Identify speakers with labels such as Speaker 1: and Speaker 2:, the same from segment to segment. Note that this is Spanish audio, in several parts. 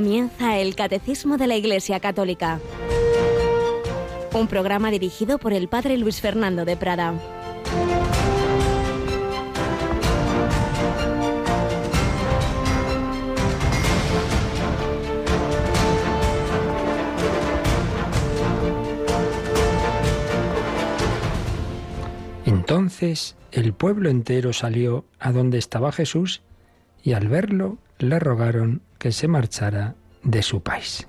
Speaker 1: Comienza el Catecismo de la Iglesia Católica, un programa dirigido por el Padre Luis Fernando de Prada.
Speaker 2: Entonces el pueblo entero salió a donde estaba Jesús y al verlo le rogaron que se marchara de su país.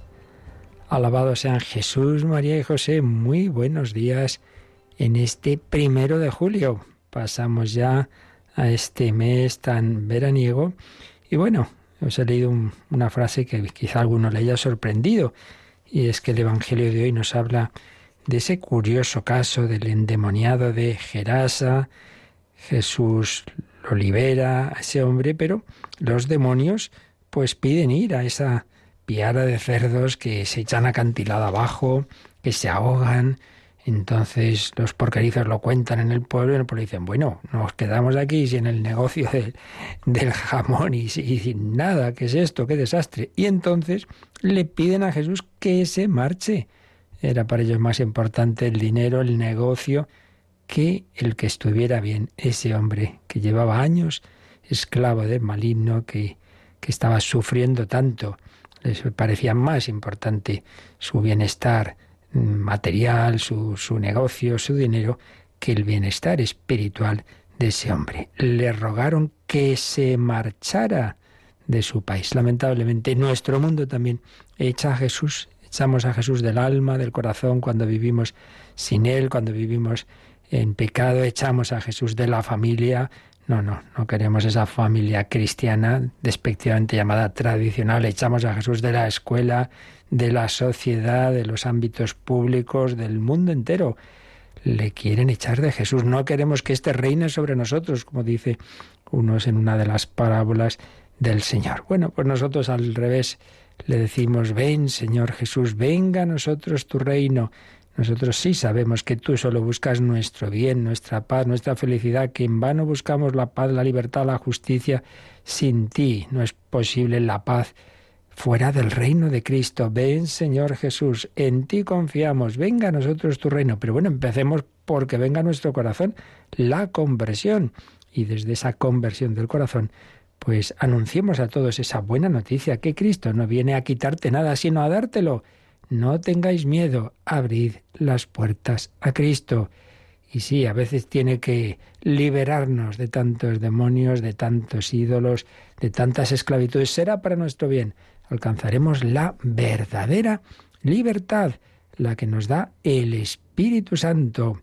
Speaker 2: Alabado sean Jesús, María y José. Muy buenos días en este primero de julio. Pasamos ya a este mes tan veraniego. Y bueno, os he leído una frase que quizá alguno le haya sorprendido. Y es que el Evangelio de hoy nos habla de ese curioso caso del endemoniado de Gerasa. Jesús lo libera a ese hombre, pero los demonios pues piden ir a esa piara de cerdos que se echan acantilado abajo, que se ahogan. Entonces los porquerizos lo cuentan en el pueblo y el pueblo dicen, bueno, nos quedamos aquí sin el negocio del jamón y, y sin nada, ¿qué es esto? ¿Qué desastre? Y entonces le piden a Jesús que se marche. Era para ellos más importante el dinero, el negocio, que el que estuviera bien ese hombre que llevaba años esclavo del maligno, que, que estaba sufriendo tanto. Les parecía más importante su bienestar material, su, su negocio, su dinero, que el bienestar espiritual de ese hombre. Le rogaron que se marchara de su país. Lamentablemente, nuestro mundo también echa a Jesús, echamos a Jesús del alma, del corazón, cuando vivimos sin Él, cuando vivimos en pecado, echamos a Jesús de la familia. No, no, no queremos esa familia cristiana despectivamente llamada tradicional. Echamos a Jesús de la escuela, de la sociedad, de los ámbitos públicos, del mundo entero. Le quieren echar de Jesús. No queremos que éste reine sobre nosotros, como dice unos en una de las parábolas del Señor. Bueno, pues nosotros al revés le decimos, ven Señor Jesús, venga a nosotros tu reino. Nosotros sí sabemos que tú solo buscas nuestro bien, nuestra paz, nuestra felicidad, que en vano buscamos la paz, la libertad, la justicia. Sin ti no es posible la paz fuera del reino de Cristo. Ven, Señor Jesús, en ti confiamos, venga a nosotros tu reino. Pero bueno, empecemos porque venga a nuestro corazón la conversión. Y desde esa conversión del corazón, pues anunciemos a todos esa buena noticia, que Cristo no viene a quitarte nada, sino a dártelo no tengáis miedo, abrid las puertas a Cristo. Y sí, a veces tiene que liberarnos de tantos demonios, de tantos ídolos, de tantas esclavitudes. Será para nuestro bien. Alcanzaremos la verdadera libertad, la que nos da el Espíritu Santo.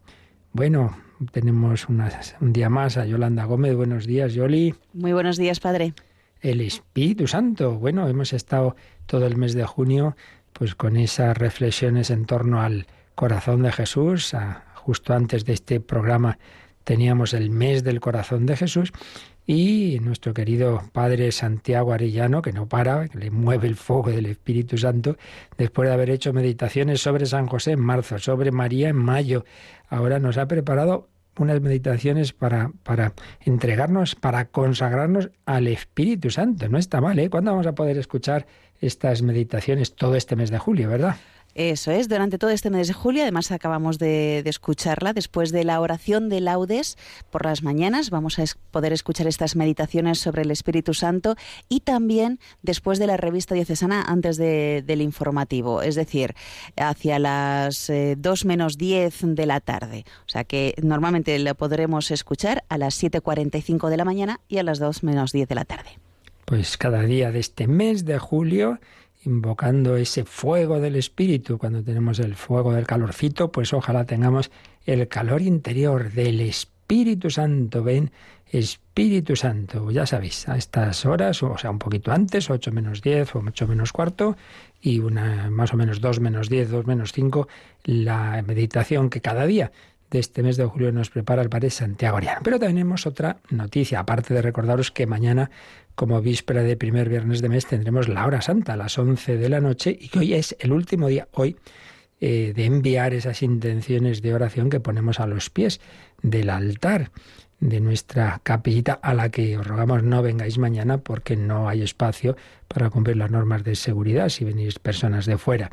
Speaker 2: Bueno, tenemos un día más a Yolanda Gómez. Buenos días, Yoli.
Speaker 3: Muy buenos días, Padre.
Speaker 2: El Espíritu Santo. Bueno, hemos estado todo el mes de junio pues con esas reflexiones en torno al corazón de Jesús. justo antes de este programa teníamos el mes del corazón de Jesús y nuestro querido Padre Santiago Arellano, que no para, que le mueve el fuego del Espíritu Santo, después de haber hecho meditaciones sobre San José en marzo, sobre María en mayo, ahora nos ha preparado unas meditaciones para, para entregarnos, para consagrarnos al Espíritu Santo. No está mal, ¿eh? ¿Cuándo vamos a poder escuchar estas meditaciones todo este mes de julio, verdad?
Speaker 3: Eso es, durante todo este mes de julio, además acabamos de, escucharla, después de la oración de laudes por las mañanas, vamos a poder escuchar estas meditaciones sobre el Espíritu Santo y también después de la revista diocesana antes del informativo, es decir, hacia las 2 eh, menos 10 de la tarde. O sea que normalmente lo podremos escuchar a las 7.45 de la mañana y a las 2 menos 10 de la tarde.
Speaker 2: Pues cada día de este mes de julio invocando ese fuego del espíritu. Cuando tenemos el fuego del calorcito, pues ojalá tengamos el calor interior del Espíritu Santo. Ven, Espíritu Santo, ya sabéis, a estas horas, o sea, un poquito antes, 8 menos 10 o 8 menos cuarto, y una más o menos 2 menos 10, 2 menos 5, la meditación que cada día de este mes de julio nos prepara el Padre Santiago Ariano. Pero tenemos otra noticia, aparte de recordaros que mañana como víspera de primer viernes de mes tendremos la hora santa a las 11 de la noche y que hoy es el último día, hoy, eh, de enviar esas intenciones de oración que ponemos a los pies del altar. de nuestra capillita a la que os rogamos no vengáis mañana porque no hay espacio para cumplir las normas de seguridad si venís personas de fuera.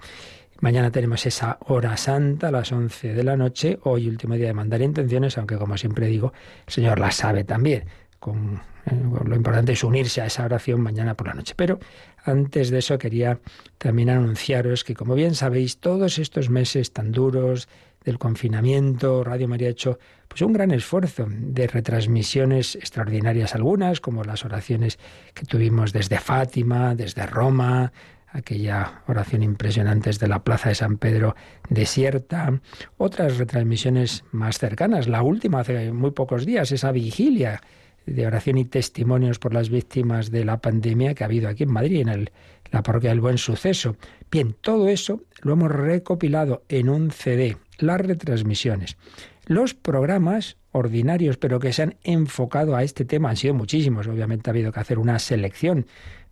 Speaker 2: Mañana tenemos esa hora santa a las 11 de la noche, hoy último día de mandar intenciones, aunque como siempre digo, el Señor la sabe también. Con, lo importante es unirse a esa oración mañana por la noche. Pero antes de eso quería también anunciaros que, como bien sabéis, todos estos meses tan duros del confinamiento, Radio María ha hecho pues un gran esfuerzo de retransmisiones extraordinarias algunas, como las oraciones que tuvimos desde Fátima, desde Roma, aquella oración impresionante desde la Plaza de San Pedro desierta, otras retransmisiones más cercanas, la última hace muy pocos días, esa vigilia de oración y testimonios por las víctimas de la pandemia que ha habido aquí en Madrid, en el, la parroquia del Buen Suceso. Bien, todo eso lo hemos recopilado en un CD, las retransmisiones. Los programas ordinarios, pero que se han enfocado a este tema, han sido muchísimos. Obviamente ha habido que hacer una selección,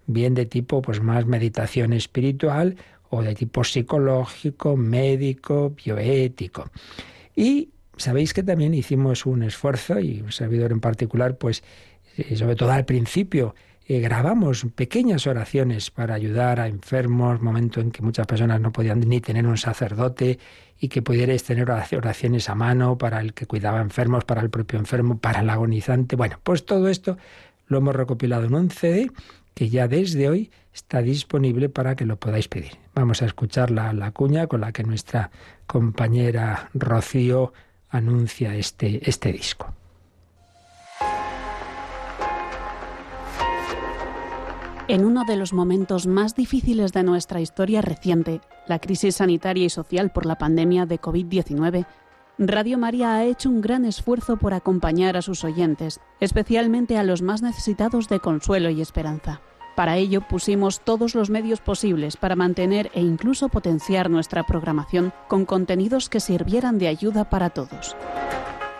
Speaker 2: bien de tipo pues más meditación espiritual o de tipo psicológico, médico, bioético. Y sabéis que también hicimos un esfuerzo, y un servidor en particular, pues eh, sobre todo al principio, eh, grabamos pequeñas oraciones para ayudar a enfermos, momento en que muchas personas no podían ni tener un sacerdote y que pudierais tener oraciones a mano para el que cuidaba enfermos, para el propio enfermo, para el agonizante. Bueno, pues todo esto lo hemos recopilado en un CD que ya desde hoy está disponible para que lo podáis pedir. Vamos a escuchar la, la cuña con la que nuestra compañera Rocío anuncia este, este disco.
Speaker 4: En uno de los momentos más difíciles de nuestra historia reciente, la crisis sanitaria y social por la pandemia de COVID-19, Radio María ha hecho un gran esfuerzo por acompañar a sus oyentes, especialmente a los más necesitados de consuelo y esperanza. Para ello pusimos todos los medios posibles para mantener e incluso potenciar nuestra programación con contenidos que sirvieran de ayuda para todos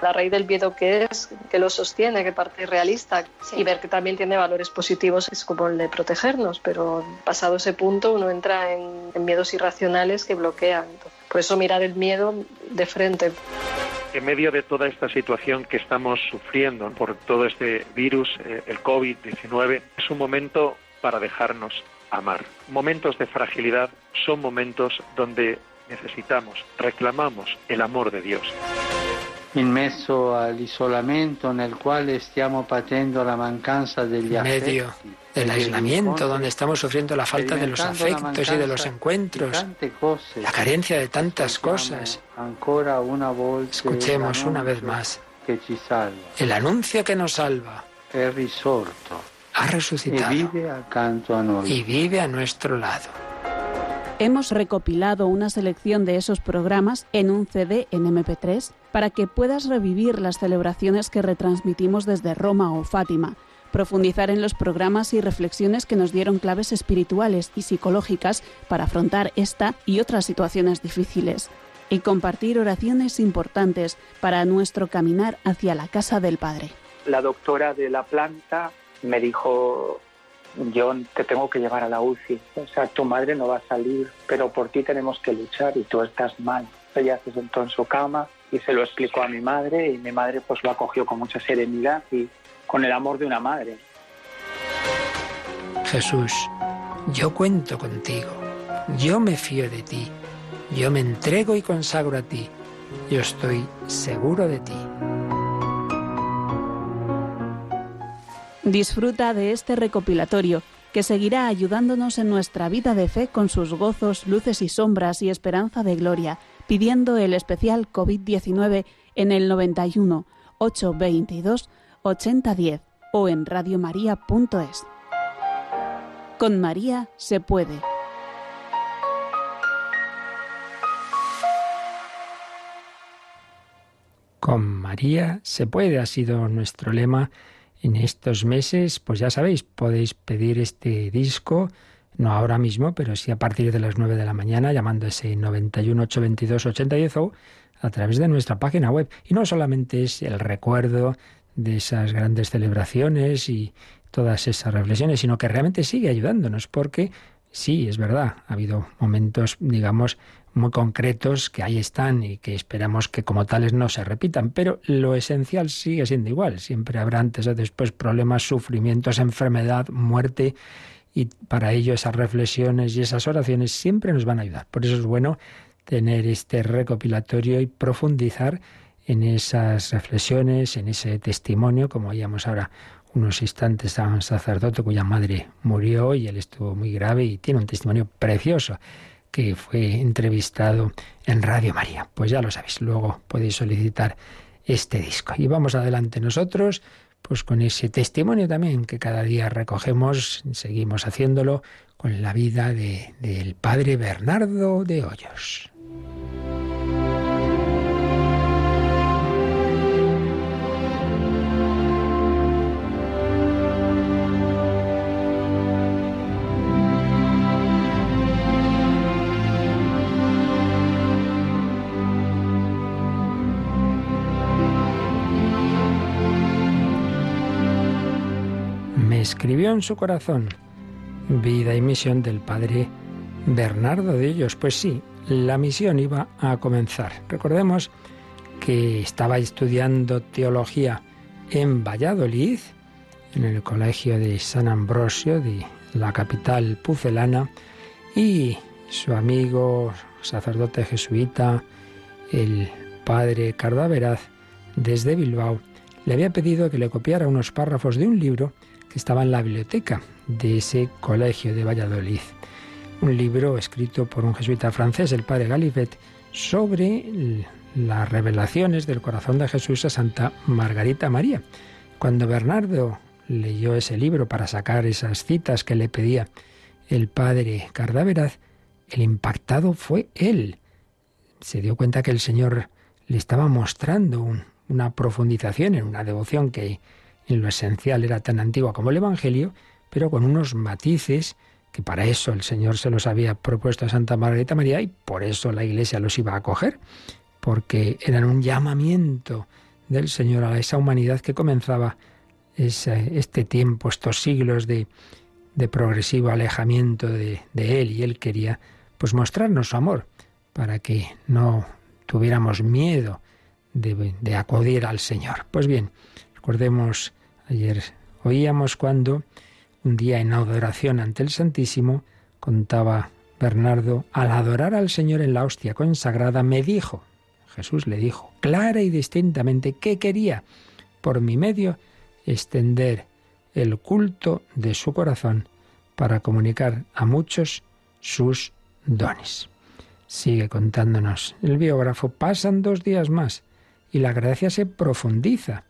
Speaker 5: la raíz del miedo que es, que lo sostiene, que parte realista y ver que también tiene valores positivos es como el de protegernos, pero pasado ese punto uno entra en, miedos irracionales que bloquean. Por eso mirar el miedo de frente.
Speaker 6: En medio de toda esta situación que estamos sufriendo por todo este virus, eh, el COVID-19, es un momento para dejarnos amar. Momentos de fragilidad son momentos donde necesitamos, reclamamos el amor de Dios
Speaker 7: in mezzo all'isolamento nel quale stiamo patendo la mancanza degli
Speaker 2: medio del aislamiento donde estamos sufriendo la falta de los afectos y de los encuentros, la carencia de tantas cosas. Escuchemos una vez más el anuncio que nos salva. Ha resucitado y vive a nuestro lado.
Speaker 4: Hemos recopilado una selección de esos programas en un CD en MP3 para que puedas revivir las celebraciones que retransmitimos desde Roma o Fátima, profundizar en los programas y reflexiones que nos dieron claves espirituales y psicológicas para afrontar esta y otras situaciones difíciles, y compartir oraciones importantes para nuestro caminar hacia la casa del Padre.
Speaker 8: La doctora de la planta me dijo yo te tengo que llevar a la UCI. O sea, tu madre no va a salir, pero por ti tenemos que luchar y tú estás mal. Ella se sentó en su cama y se lo explicó a mi madre y mi madre pues lo acogió con mucha serenidad y con el amor de una madre.
Speaker 2: Jesús, yo cuento contigo, yo me fío de ti, yo me entrego y consagro a ti, yo estoy seguro de ti.
Speaker 4: Disfruta de este recopilatorio que seguirá ayudándonos en nuestra vida de fe con sus gozos, luces y sombras y esperanza de gloria, pidiendo el especial COVID-19 en el 91 822 8010 o en radiomaria.es. Con María se puede.
Speaker 2: Con María se puede ha sido nuestro lema en estos meses, pues ya sabéis, podéis pedir este disco, no ahora mismo, pero sí a partir de las 9 de la mañana, llamando ese 91 822 8010 o a través de nuestra página web. Y no solamente es el recuerdo de esas grandes celebraciones y todas esas reflexiones, sino que realmente sigue ayudándonos, porque Sí, es verdad, ha habido momentos, digamos, muy concretos que ahí están y que esperamos que como tales no se repitan, pero lo esencial sigue siendo igual. Siempre habrá antes o después problemas, sufrimientos, enfermedad, muerte y para ello esas reflexiones y esas oraciones siempre nos van a ayudar. Por eso es bueno tener este recopilatorio y profundizar en esas reflexiones, en ese testimonio, como veíamos ahora unos instantes a un sacerdote cuya madre murió y él estuvo muy grave y tiene un testimonio precioso que fue entrevistado en Radio María. Pues ya lo sabéis, luego podéis solicitar este disco. Y vamos adelante nosotros, pues con ese testimonio también que cada día recogemos, seguimos haciéndolo con la vida de, del padre Bernardo de Hoyos. Escribió en su corazón vida y misión del padre Bernardo de ellos. Pues sí, la misión iba a comenzar. Recordemos que estaba estudiando teología en Valladolid, en el colegio de San Ambrosio de la capital pucelana, y su amigo sacerdote jesuita, el padre Cardaveraz, desde Bilbao, le había pedido que le copiara unos párrafos de un libro estaba en la biblioteca de ese colegio de Valladolid. Un libro escrito por un jesuita francés, el padre Galivet, sobre las revelaciones del corazón de Jesús a Santa Margarita María. Cuando Bernardo leyó ese libro para sacar esas citas que le pedía el padre Cardaveraz, el impactado fue él. Se dio cuenta que el Señor le estaba mostrando una profundización en una devoción que en lo esencial era tan antigua como el Evangelio, pero con unos matices que para eso el Señor se los había propuesto a Santa Margarita María y por eso la Iglesia los iba a acoger, porque eran un llamamiento del Señor a esa humanidad que comenzaba este tiempo, estos siglos de, progresivo alejamiento de, Él y Él quería pues mostrarnos su amor para que no tuviéramos miedo de, de acudir al Señor. Pues bien, Recordemos, ayer oíamos cuando un día en adoración ante el Santísimo contaba Bernardo, al adorar al Señor en la hostia consagrada, me dijo, Jesús le dijo, clara y distintamente, que quería, por mi medio, extender el culto de su corazón para comunicar a muchos sus dones. Sigue contándonos el biógrafo, pasan dos días más y la gracia se profundiza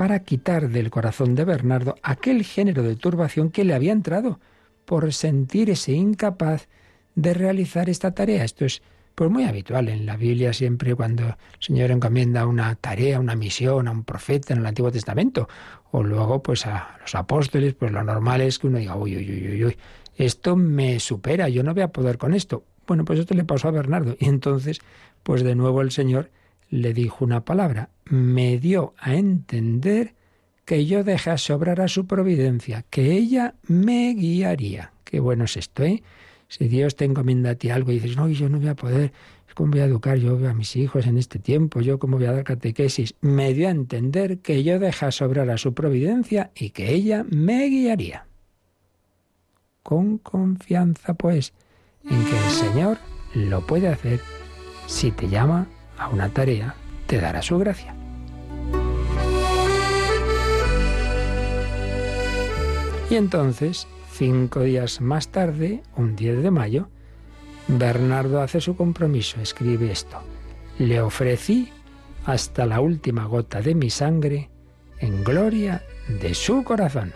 Speaker 2: para quitar del corazón de Bernardo aquel género de turbación que le había entrado por sentirse incapaz de realizar esta tarea. Esto es pues muy habitual en la Biblia siempre cuando el Señor encomienda una tarea, una misión a un profeta en el Antiguo Testamento o luego pues a los apóstoles, pues lo normal es que uno diga, uy, uy, uy, uy, esto me supera, yo no voy a poder con esto. Bueno, pues esto le pasó a Bernardo y entonces pues de nuevo el Señor le dijo una palabra, me dio a entender que yo dejase obrar a su providencia, que ella me guiaría. Qué bueno es esto, ¿eh? Si Dios te encomienda a ti algo y dices, no, yo no voy a poder, ¿cómo voy a educar yo a mis hijos en este tiempo? ¿Yo cómo voy a dar catequesis? Me dio a entender que yo dejase obrar a su providencia y que ella me guiaría. Con confianza, pues, en que el Señor lo puede hacer si te llama a una tarea, te dará su gracia. Y entonces, cinco días más tarde, un 10 de mayo, Bernardo hace su compromiso, escribe esto. Le ofrecí hasta la última gota de mi sangre en gloria de su corazón.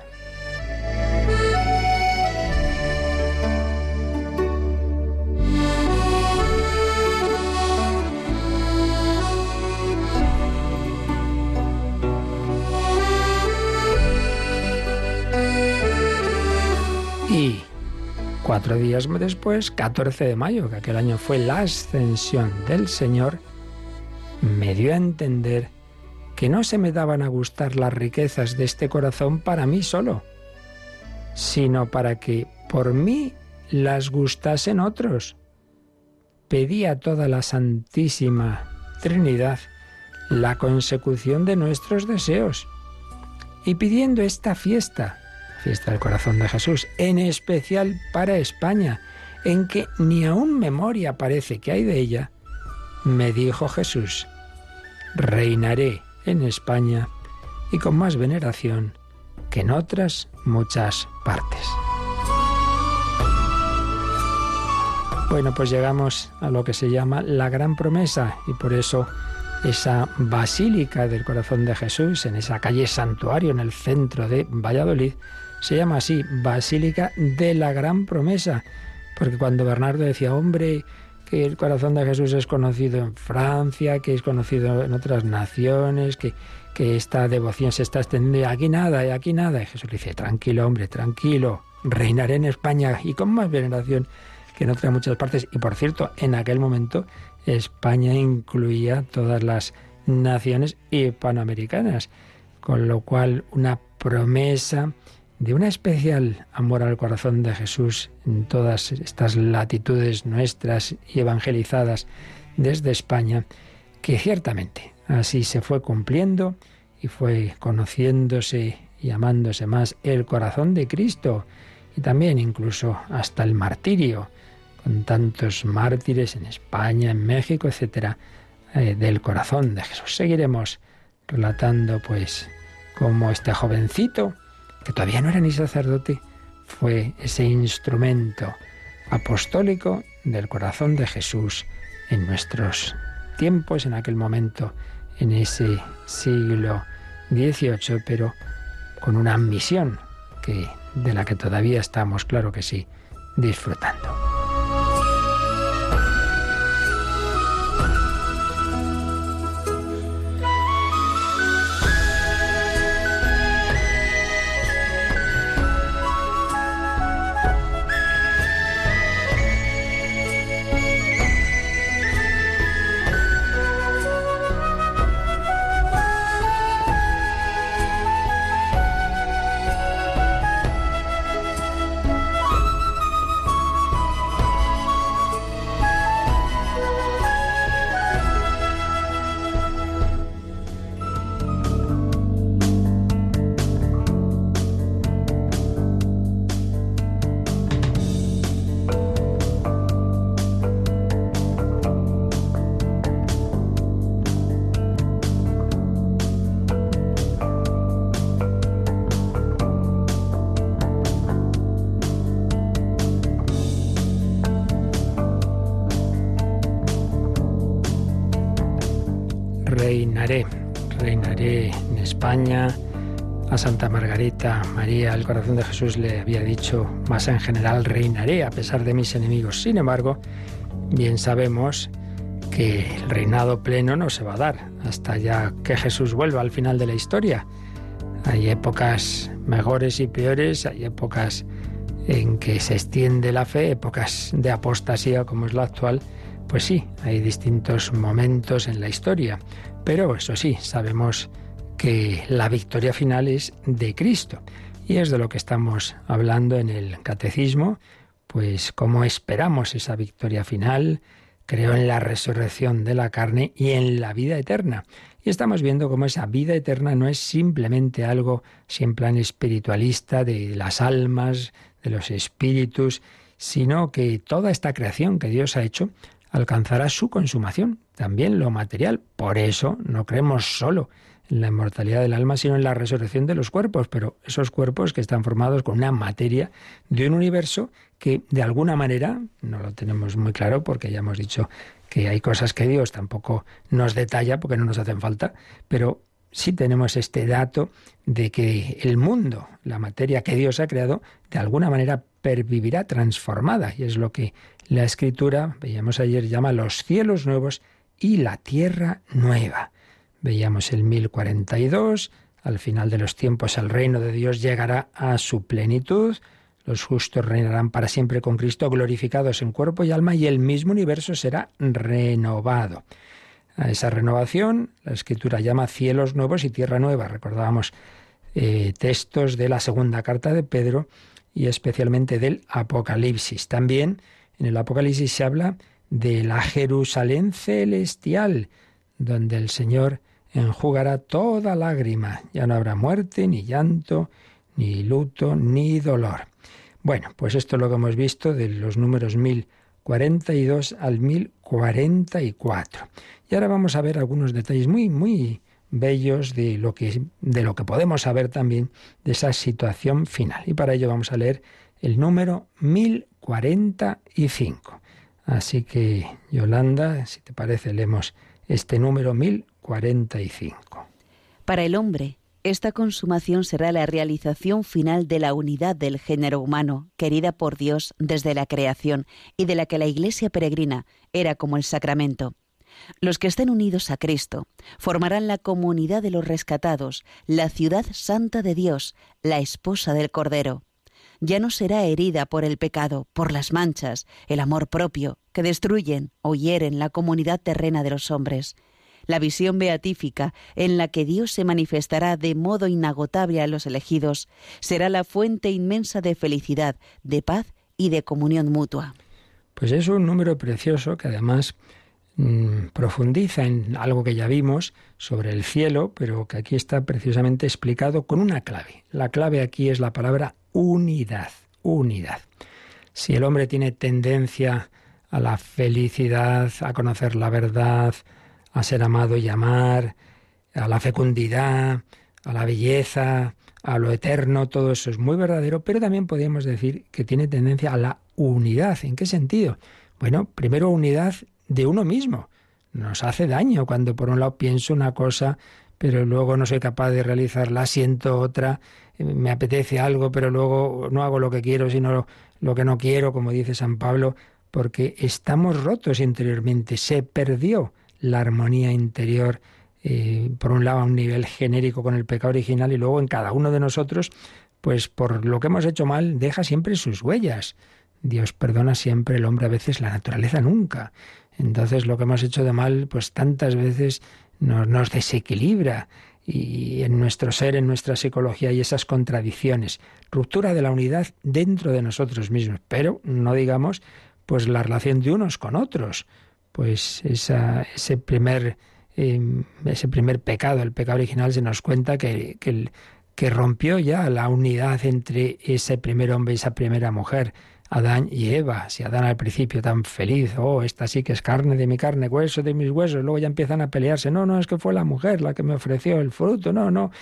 Speaker 2: Cuatro días después, 14 de mayo, que aquel año fue la ascensión del Señor, me dio a entender que no se me daban a gustar las riquezas de este corazón para mí solo, sino para que por mí las gustasen otros. Pedí a toda la Santísima Trinidad la consecución de nuestros deseos. Y pidiendo esta fiesta, fiesta del corazón de Jesús, en especial para España, en que ni aun memoria parece que hay de ella, me dijo Jesús, reinaré en España y con más veneración que en otras muchas partes. Bueno, pues llegamos a lo que se llama la gran promesa y por eso esa basílica del corazón de Jesús, en esa calle santuario en el centro de Valladolid, se llama así, Basílica de la Gran Promesa, porque cuando Bernardo decía, hombre, que el corazón de Jesús es conocido en Francia, que es conocido en otras naciones, que, que esta devoción se está extendiendo, aquí nada, y aquí nada, y Jesús le dice, tranquilo, hombre, tranquilo, reinaré en España y con más veneración que en otras muchas partes. Y por cierto, en aquel momento España incluía todas las naciones hispanoamericanas, con lo cual una promesa de una especial amor al corazón de Jesús en todas estas latitudes nuestras y evangelizadas desde España, que ciertamente así se fue cumpliendo y fue conociéndose y amándose más el corazón de Cristo y también incluso hasta el martirio con tantos mártires en España, en México, etcétera, eh, del corazón de Jesús. Seguiremos relatando, pues, cómo este jovencito, que todavía no era ni sacerdote, fue ese instrumento apostólico del corazón de Jesús en nuestros tiempos, en aquel momento, en ese siglo XVIII, pero con una misión que, de la que todavía estamos, claro que sí, disfrutando. María, el corazón de Jesús le había dicho, más en general reinaré a pesar de mis enemigos. Sin embargo, bien sabemos que el reinado pleno no se va a dar hasta ya que Jesús vuelva al final de la historia. Hay épocas mejores y peores, hay épocas en que se extiende la fe, épocas de apostasía como es la actual, pues sí, hay distintos momentos en la historia. Pero eso sí, sabemos que la victoria final es de Cristo. Y es de lo que estamos hablando en el catecismo, pues cómo esperamos esa victoria final, creo en la resurrección de la carne y en la vida eterna. Y estamos viendo cómo esa vida eterna no es simplemente algo, si en plan espiritualista, de las almas, de los espíritus, sino que toda esta creación que Dios ha hecho alcanzará su consumación, también lo material. Por eso no creemos solo en la inmortalidad del alma, sino en la resurrección de los cuerpos, pero esos cuerpos que están formados con una materia de un universo que de alguna manera, no lo tenemos muy claro porque ya hemos dicho que hay cosas que Dios tampoco nos detalla porque no nos hacen falta, pero sí tenemos este dato de que el mundo, la materia que Dios ha creado, de alguna manera pervivirá transformada. Y es lo que la escritura, veíamos ayer, llama los cielos nuevos y la tierra nueva. Veíamos el 1042, al final de los tiempos el reino de Dios llegará a su plenitud, los justos reinarán para siempre con Cristo, glorificados en cuerpo y alma, y el mismo universo será renovado. A esa renovación, la escritura llama cielos nuevos y tierra nueva. Recordábamos eh, textos de la segunda carta de Pedro, y especialmente del Apocalipsis. También en el Apocalipsis se habla de la Jerusalén celestial, donde el Señor enjugará toda lágrima. Ya no habrá muerte, ni llanto, ni luto, ni dolor. Bueno, pues esto es lo que hemos visto de los números 1042 al 1044. Y ahora vamos a ver algunos detalles muy, muy bellos de lo que, de lo que podemos saber también de esa situación final. Y para ello vamos a leer el número 1045. Así que, Yolanda, si te parece, leemos este número 1045.
Speaker 3: Para el hombre, esta consumación será la realización final de la unidad del género humano, querida por Dios desde la creación, y de la que la Iglesia peregrina era como el sacramento. Los que estén unidos a Cristo formarán la comunidad de los rescatados, la ciudad santa de Dios, la esposa del Cordero. Ya no será herida por el pecado, por las manchas, el amor propio, que destruyen o hieren la comunidad terrena de los hombres. La visión beatífica, en la que Dios se manifestará de modo inagotable a los elegidos, será la fuente inmensa de felicidad, de paz y de comunión mutua.
Speaker 2: Pues es un número precioso que además Mm, profundiza en algo que ya vimos sobre el cielo, pero que aquí está precisamente explicado con una clave. La clave aquí es la palabra unidad, unidad. Si el hombre tiene tendencia a la felicidad, a conocer la verdad, a ser amado y amar, a la fecundidad, a la belleza, a lo eterno, todo eso es muy verdadero, pero también podríamos decir que tiene tendencia a la unidad. ¿En qué sentido? Bueno, primero unidad de uno mismo. Nos hace daño cuando por un lado pienso una cosa, pero luego no soy capaz de realizarla, siento otra, me apetece algo, pero luego no hago lo que quiero, sino lo, que no quiero, como dice San Pablo, porque estamos rotos interiormente. Se perdió la armonía interior, eh, por un lado a un nivel genérico con el pecado original y luego en cada uno de nosotros, pues por lo que hemos hecho mal, deja siempre sus huellas. Dios perdona siempre, el hombre a veces, la naturaleza nunca. Entonces lo que hemos hecho de mal, pues tantas veces nos, desequilibra y en nuestro ser, en nuestra psicología hay esas contradicciones, ruptura de la unidad dentro de nosotros mismos, pero no digamos pues la relación de unos con otros, pues ese primer em, ese primer pecado, el pecado original, se nos cuenta que, que, que rompió ya la unidad entre ese primer hombre y esa primera mujer Adán y Eva. Si Adán al principio tan feliz, oh, esta sí que es carne de mi carne, hueso de mis huesos, luego ya empiezan a pelearse. No, no, es que fue la mujer la que me ofreció el fruto, no, no.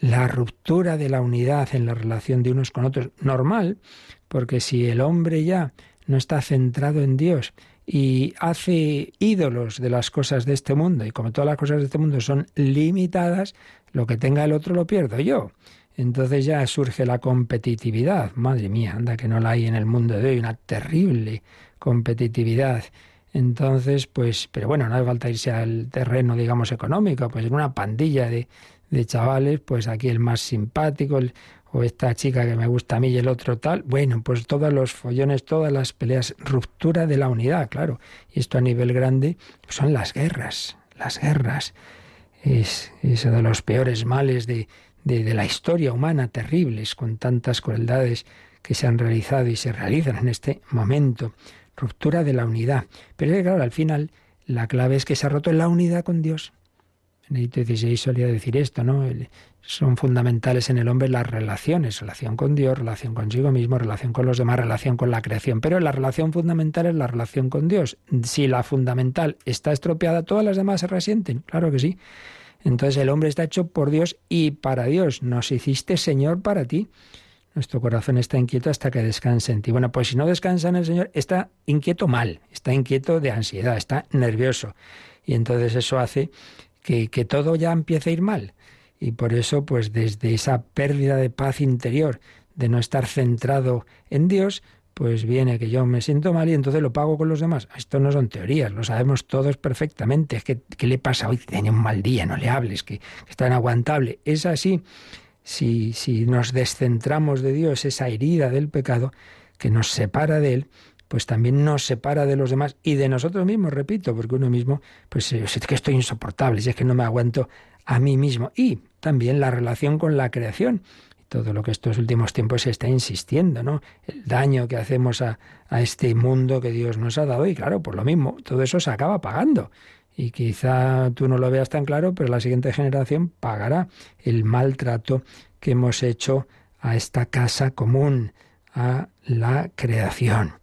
Speaker 2: La ruptura de la unidad en la relación de unos con otros, normal, porque si el hombre ya no está centrado en Dios y hace ídolos de las cosas de este mundo, y como todas las cosas de este mundo son limitadas, lo que tenga el otro lo pierdo yo entonces ya surge la competitividad. Madre mía, anda que no la hay en el mundo de hoy, una terrible competitividad. Entonces, pues, pero bueno, no hace falta irse al terreno, digamos, económico, pues en una pandilla de, de chavales, pues aquí el más simpático, o esta chica que me gusta a mí y el otro tal. Bueno, pues todos los follones, todas las peleas, ruptura de la unidad, claro. Y esto a nivel grande son las guerras, las guerras. Es, es de los peores males de, de, la historia humana terribles, con tantas crueldades que se han realizado y se realizan en este momento. Ruptura de la unidad. Pero claro, al final la clave es que se ha roto la unidad con Dios. Benedicto XVI solía decir esto, ¿no? Son fundamentales en el hombre las relaciones, relación con Dios, relación consigo mismo, relación con los demás, relación con la creación. Pero la relación fundamental es la relación con Dios. Si la fundamental está estropeada, todas las demás se resienten. Claro que sí. Entonces el hombre está hecho por Dios y para Dios. Nos hiciste Señor para ti. Nuestro corazón está inquieto hasta que descanse en ti. Bueno, pues si no descansa en el Señor, está inquieto mal, está inquieto de ansiedad, está nervioso. Y entonces eso hace que, que todo ya empiece a ir mal. Y por eso, pues desde esa pérdida de paz interior, de no estar centrado en Dios, pues viene que yo me siento mal y entonces lo pago con los demás. Esto no son teorías, lo sabemos todos perfectamente. Es que, ¿qué le pasa hoy? Tiene un mal día, no le hables, que, está inaguantable. Es así. Si, si nos descentramos de Dios, esa herida del pecado que nos separa de Él, pues también nos separa de los demás y de nosotros mismos, repito, porque uno mismo, pues es que estoy insoportable, si es que no me aguanto a mí mismo. Y también la relación con la creación todo lo que estos últimos tiempos se está insistiendo, ¿no? El daño que hacemos a, a este mundo que Dios nos ha dado y claro, por lo mismo, todo eso se acaba pagando. Y quizá tú no lo veas tan claro, pero la siguiente generación pagará el maltrato que hemos hecho a esta casa común, a la creación.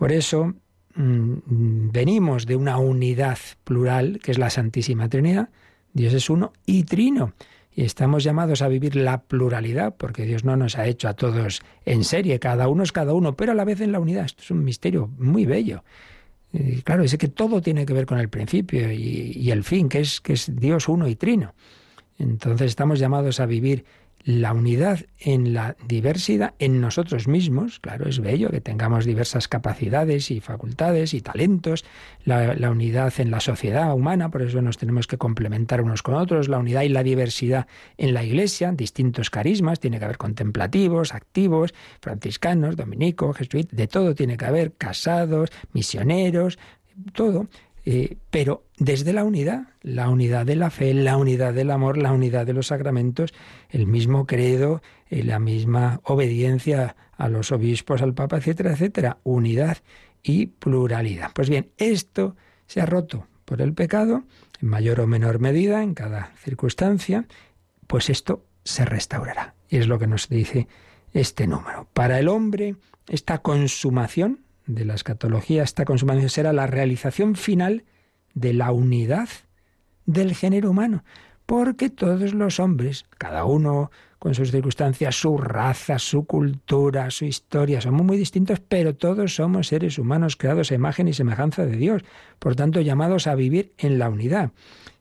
Speaker 2: Por eso mm, venimos de una unidad plural, que es la Santísima Trinidad. Dios es uno y trino. Y estamos llamados a vivir la pluralidad, porque Dios no nos ha hecho a todos en serie, cada uno es cada uno, pero a la vez en la unidad. Esto es un misterio muy bello. Y claro, es que todo tiene que ver con el principio y, y el fin, que es, que es Dios uno y trino. Entonces estamos llamados a vivir la unidad en la diversidad en nosotros mismos, claro, es bello que tengamos diversas capacidades y facultades y talentos, la, unidad en la sociedad humana, por eso nos tenemos que complementar unos con otros, la unidad y la diversidad en la iglesia, distintos carismas, tiene que haber contemplativos, activos, franciscanos, dominicos, jesuitas, de todo tiene que haber, casados, misioneros, todo, eh, pero desde la unidad, la unidad de la fe, la unidad del amor, la unidad de los sacramentos, el mismo credo, eh, la misma obediencia a los obispos, al Papa, etcétera, etcétera, unidad y pluralidad. Pues bien, esto se ha roto por el pecado, en mayor o menor medida, en cada circunstancia, pues esto se restaurará. Y es lo que nos dice este número. Para el hombre, esta consumación, de la escatología, esta consumación será la realización final de la unidad del género humano, porque todos los hombres, cada uno con sus circunstancias, su raza, su cultura, su historia, somos muy distintos, pero todos somos seres humanos creados a imagen y semejanza de Dios, por tanto llamados a vivir en la unidad.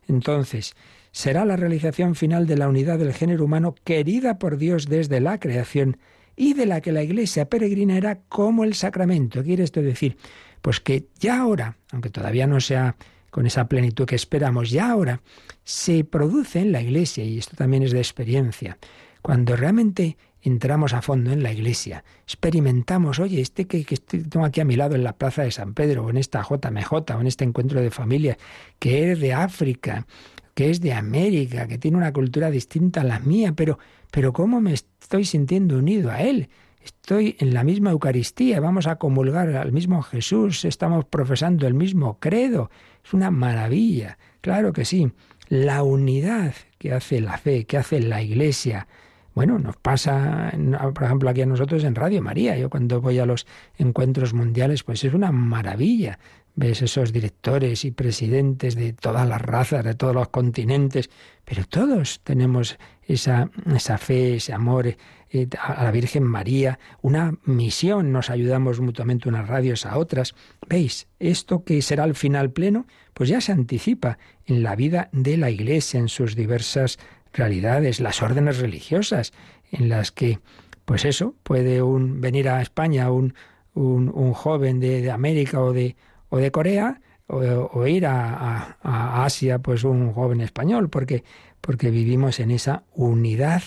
Speaker 2: Entonces, será la realización final de la unidad del género humano querida por Dios desde la creación y de la que la Iglesia peregrina era como el sacramento. ¿Qué quiere esto decir? Pues que ya ahora, aunque todavía no sea con esa plenitud que esperamos, ya ahora se produce en la Iglesia, y esto también es de experiencia, cuando realmente entramos a fondo en la iglesia, experimentamos, oye, este que, que tengo aquí a mi lado en la plaza de San Pedro, o en esta JMJ, o en este encuentro de familia, que es de África, que es de América, que tiene una cultura distinta a la mía, pero, pero ¿cómo me estoy sintiendo unido a Él? Estoy en la misma Eucaristía, vamos a comulgar al mismo Jesús, estamos profesando el mismo credo. Es una maravilla, claro que sí. La unidad que hace la fe, que hace la Iglesia, bueno, nos pasa, por ejemplo, aquí a nosotros en Radio María. Yo cuando voy a los encuentros mundiales, pues es una maravilla ves esos directores y presidentes de todas las razas, de todos los continentes, pero todos tenemos esa, esa fe, ese amor eh, a la Virgen María, una misión, nos ayudamos mutuamente unas radios a otras. ¿Veis? Esto que será el final pleno, pues ya se anticipa en la vida de la Iglesia, en sus diversas realidades, las órdenes religiosas, en las que, pues eso, puede un, venir a España un, un, un joven de, de América o de, o de Corea o, ir a, a, Asia, pues un joven español, porque, porque vivimos en esa unidad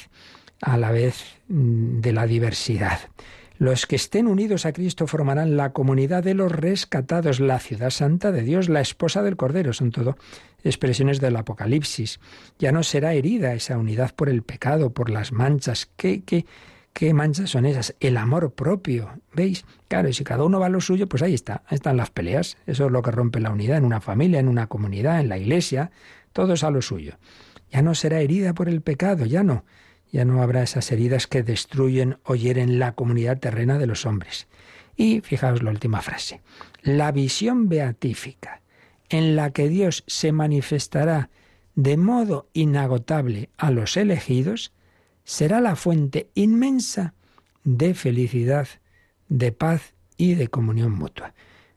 Speaker 2: a la vez mm, de la diversidad. Los que estén unidos a Cristo formarán la comunidad de los rescatados, la ciudad santa de Dios, la esposa del Cordero. Son todo expresiones del Apocalipsis. Ya no será herida esa unidad por el pecado, por las manchas. ¿Qué, qué, ¿Qué manchas son esas? El amor propio. ¿Veis? Claro, y si cada uno va a lo suyo, pues ahí está, ahí están las peleas. Eso es lo que rompe la unidad en una familia, en una comunidad, en la iglesia. Todo es a lo suyo. Ya no será herida por el pecado, ya no. Ya no habrá esas heridas que destruyen o hieren la comunidad terrena de los hombres. Y fijaos la última frase. La visión beatífica en la que Dios se manifestará de modo inagotable a los elegidos será la fuente inmensa de felicidad, de paz y de comunión mutua.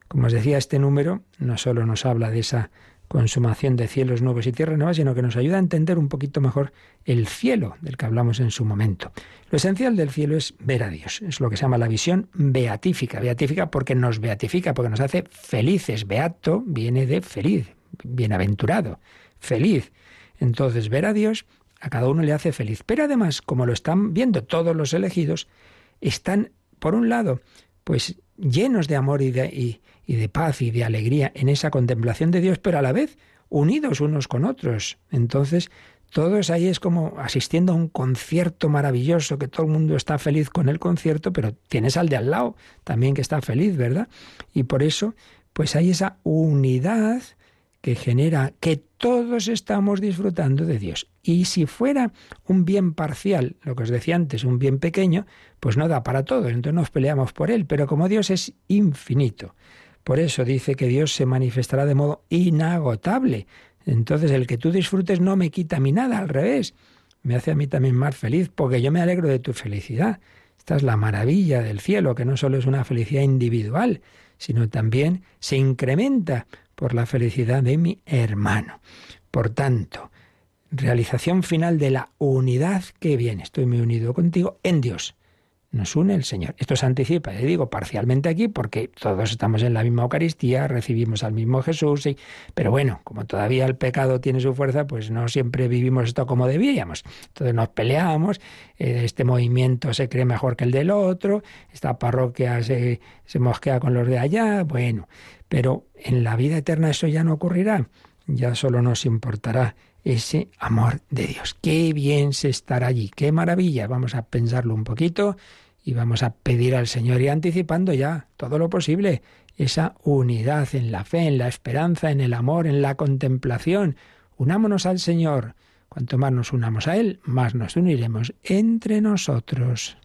Speaker 2: Como os decía, este número no solo nos habla de esa consumación de cielos nuevos y tierras nuevas, sino que nos ayuda a entender un poquito mejor el cielo del que hablamos en su momento. Lo esencial del cielo es ver a Dios, es lo que se llama la visión beatífica, beatífica porque nos beatifica, porque nos hace felices. Beato viene de feliz, bienaventurado, feliz. Entonces, ver a Dios a cada uno le hace feliz. Pero además, como lo están viendo todos los elegidos, están, por un lado, pues llenos de amor y de, y, de paz y de alegría en esa contemplación de Dios, pero a la vez unidos unos con otros. Entonces, todos ahí es como asistiendo a un concierto maravilloso, que todo el mundo está feliz con el concierto, pero tienes al de al lado también que está feliz, ¿verdad? Y por eso, pues hay esa unidad que genera que todos estamos disfrutando de Dios. Y si fuera un bien parcial, lo que os decía antes, un bien pequeño, pues no da para todos, entonces nos peleamos por él, pero como Dios es infinito, por eso dice que Dios se manifestará de modo inagotable. Entonces el que tú disfrutes no me quita a mí nada, al revés, me hace a mí también más feliz, porque yo me alegro de tu felicidad. Esta es la maravilla del cielo, que no solo es una felicidad individual, sino también se incrementa por la felicidad de mi hermano. Por tanto, realización final de la unidad que viene. Estoy muy unido contigo en Dios nos une el Señor. Esto se anticipa, le digo, parcialmente aquí, porque todos estamos en la misma Eucaristía, recibimos al mismo Jesús, y, pero bueno, como todavía el pecado tiene su fuerza, pues no siempre vivimos esto como debíamos. Entonces nos peleamos, eh, este movimiento se cree mejor que el del otro, esta parroquia se, se mosquea con los de allá, bueno, pero en la vida eterna eso ya no ocurrirá, ya solo nos importará ese amor de Dios. Qué bien se estará allí, qué maravilla. Vamos a pensarlo un poquito y vamos a pedir al Señor y anticipando ya todo lo posible esa unidad en la fe, en la esperanza, en el amor, en la contemplación. Unámonos al Señor. Cuanto más nos unamos a Él, más nos uniremos entre nosotros.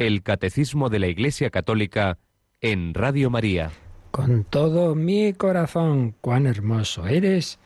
Speaker 9: El Catecismo de la Iglesia Católica en Radio María.
Speaker 2: Con todo mi corazón, cuán hermoso eres,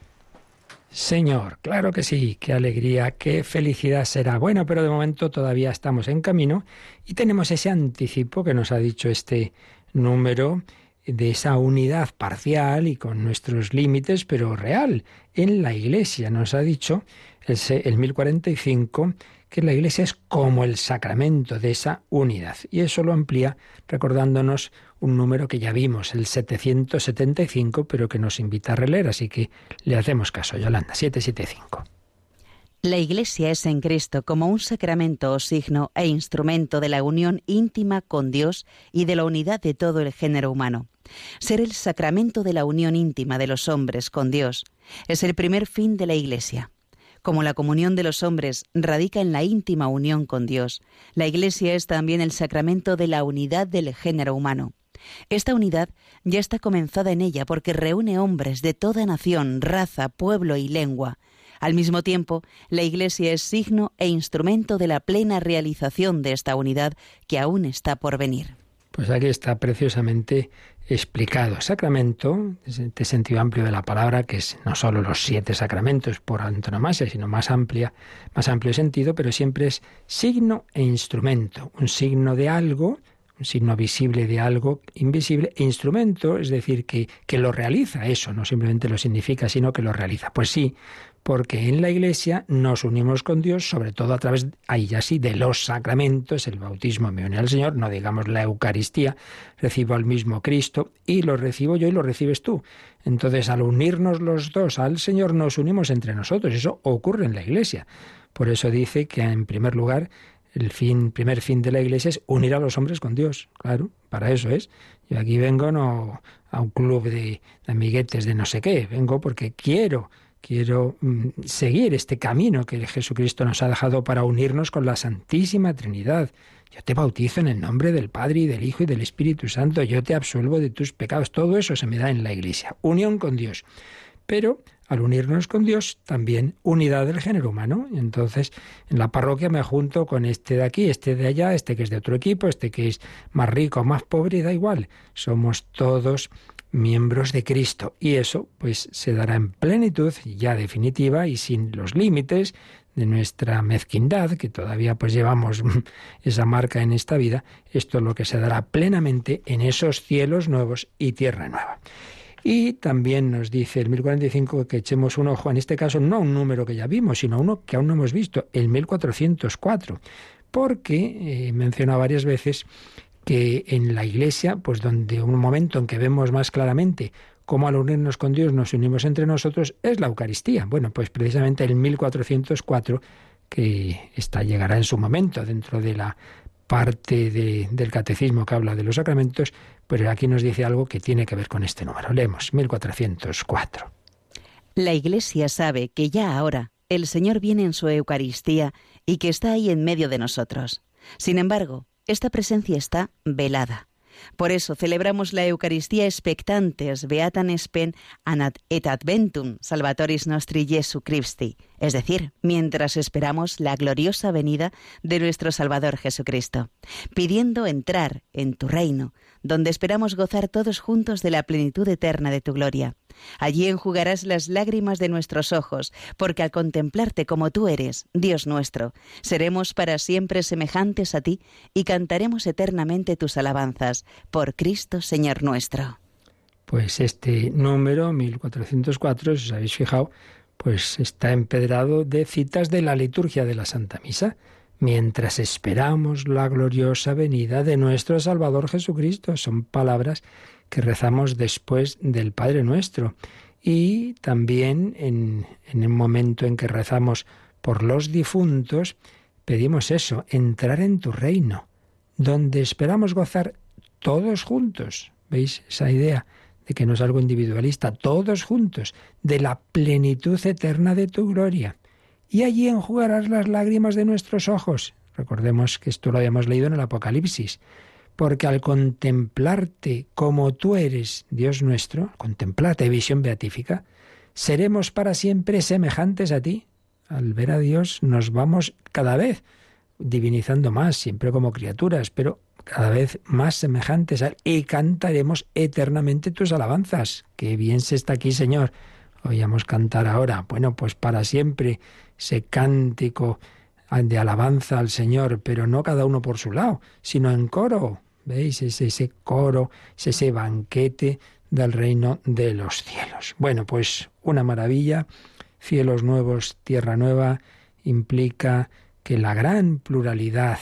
Speaker 2: Señor. Claro que sí, qué alegría, qué felicidad será. Bueno, pero de momento todavía estamos en camino y tenemos ese anticipo que nos ha dicho este número de esa unidad parcial y con nuestros límites, pero real, en la Iglesia. Nos ha dicho el, el 1045 que la Iglesia es como el sacramento de esa unidad. Y eso lo amplía recordándonos un número que ya vimos, el 775, pero que nos invita a releer, así que le hacemos caso, Yolanda, 775.
Speaker 3: La Iglesia es en Cristo como un sacramento o signo e instrumento de la unión íntima con Dios y de la unidad de todo el género humano. Ser el sacramento de la unión íntima de los hombres con Dios es el primer fin de la Iglesia. Como la comunión de los hombres radica en la íntima unión con Dios, la Iglesia es también el sacramento de la unidad del género humano. Esta unidad ya está comenzada en ella porque reúne hombres de toda nación, raza, pueblo y lengua. Al mismo tiempo, la Iglesia es signo e instrumento de la plena realización de esta unidad que aún está por venir.
Speaker 2: Pues aquí está preciosamente explicado. Sacramento, este sentido amplio de la palabra, que es no solo los siete sacramentos por antonomasia, sino más amplia, más amplio sentido, pero siempre es signo e instrumento, un signo de algo, un signo visible de algo invisible, e instrumento, es decir, que, que lo realiza eso, no simplemente lo significa, sino que lo realiza. Pues sí, porque en la Iglesia nos unimos con Dios, sobre todo a través, ahí ya sí, de los sacramentos, el bautismo me une al Señor, no digamos la Eucaristía, recibo al mismo Cristo y lo recibo yo y lo recibes tú. Entonces, al unirnos los dos al Señor, nos unimos entre nosotros. Eso ocurre en la Iglesia. Por eso dice que, en primer lugar, el fin, primer fin de la Iglesia es unir a los hombres con Dios. Claro, para eso es. Yo aquí vengo no a un club de amiguetes de no sé qué, vengo porque quiero quiero mm, seguir este camino que Jesucristo nos ha dejado para unirnos con la Santísima Trinidad. Yo te bautizo en el nombre del Padre y del Hijo y del Espíritu Santo, yo te absuelvo de tus pecados. Todo eso se me da en la Iglesia. Unión con Dios. Pero al unirnos con Dios, también unidad del género humano. Entonces, en la parroquia me junto con este de aquí, este de allá, este que es de otro equipo, este que es más rico, más pobre, da igual. Somos todos miembros de Cristo. Y eso pues se dará en plenitud, ya definitiva y sin los límites de nuestra mezquindad, que todavía pues llevamos esa marca en esta vida, esto es lo que se dará plenamente en esos cielos nuevos y tierra nueva. Y también nos dice el 1045 que echemos un ojo, en este caso no a un número que ya vimos, sino a uno que aún no hemos visto, el 1404, porque eh, menciona varias veces que en la Iglesia, pues donde un momento en que vemos más claramente cómo al unirnos con Dios nos unimos entre nosotros, es la Eucaristía. Bueno, pues precisamente el 1404, que está, llegará en su momento dentro de la parte del catecismo que habla de los sacramentos, pero aquí nos dice algo que tiene que ver con este número. Leemos 1404.
Speaker 3: La Iglesia sabe que ya ahora el Señor viene en su Eucaristía y que está ahí en medio de nosotros. Sin embargo, esta presencia está velada. Por eso celebramos la Eucaristía expectantes, beatan spen et adventum salvatoris nostri Jesu Christi, es decir, mientras esperamos la gloriosa venida de nuestro Salvador Jesucristo, pidiendo entrar en tu reino, donde esperamos gozar todos juntos de la plenitud eterna de tu gloria. Allí enjugarás las lágrimas de nuestros ojos, porque al contemplarte como tú eres, Dios nuestro, seremos para siempre semejantes a ti y cantaremos eternamente tus alabanzas, por Cristo Señor nuestro.
Speaker 2: Pues este número, 1404, si os habéis fijado, pues está empedrado de citas de la liturgia de la Santa Misa mientras esperamos la gloriosa venida de nuestro Salvador Jesucristo. Son palabras que rezamos después del Padre Nuestro. Y también en, en el momento en que rezamos por los difuntos, pedimos eso, entrar en tu reino, donde esperamos gozar todos juntos. ¿Veis esa idea de que no es algo individualista? Todos juntos, de la plenitud eterna de tu gloria y allí enjugarás las lágrimas de nuestros ojos. Recordemos que esto lo habíamos leído en el Apocalipsis. Porque al contemplarte como tú eres, Dios nuestro, contemplarte, visión beatífica, seremos para siempre semejantes a ti. Al ver a Dios nos vamos cada vez divinizando más, siempre como criaturas, pero cada vez más semejantes a y cantaremos eternamente tus alabanzas. Qué bien se está aquí, Señor. Oíamos cantar ahora. Bueno, pues para siempre ese cántico de alabanza al Señor, pero no cada uno por su lado, sino en coro. ¿Veis? Es ese coro, es ese banquete del reino de los cielos. Bueno, pues una maravilla. Cielos nuevos, tierra nueva, implica que la gran pluralidad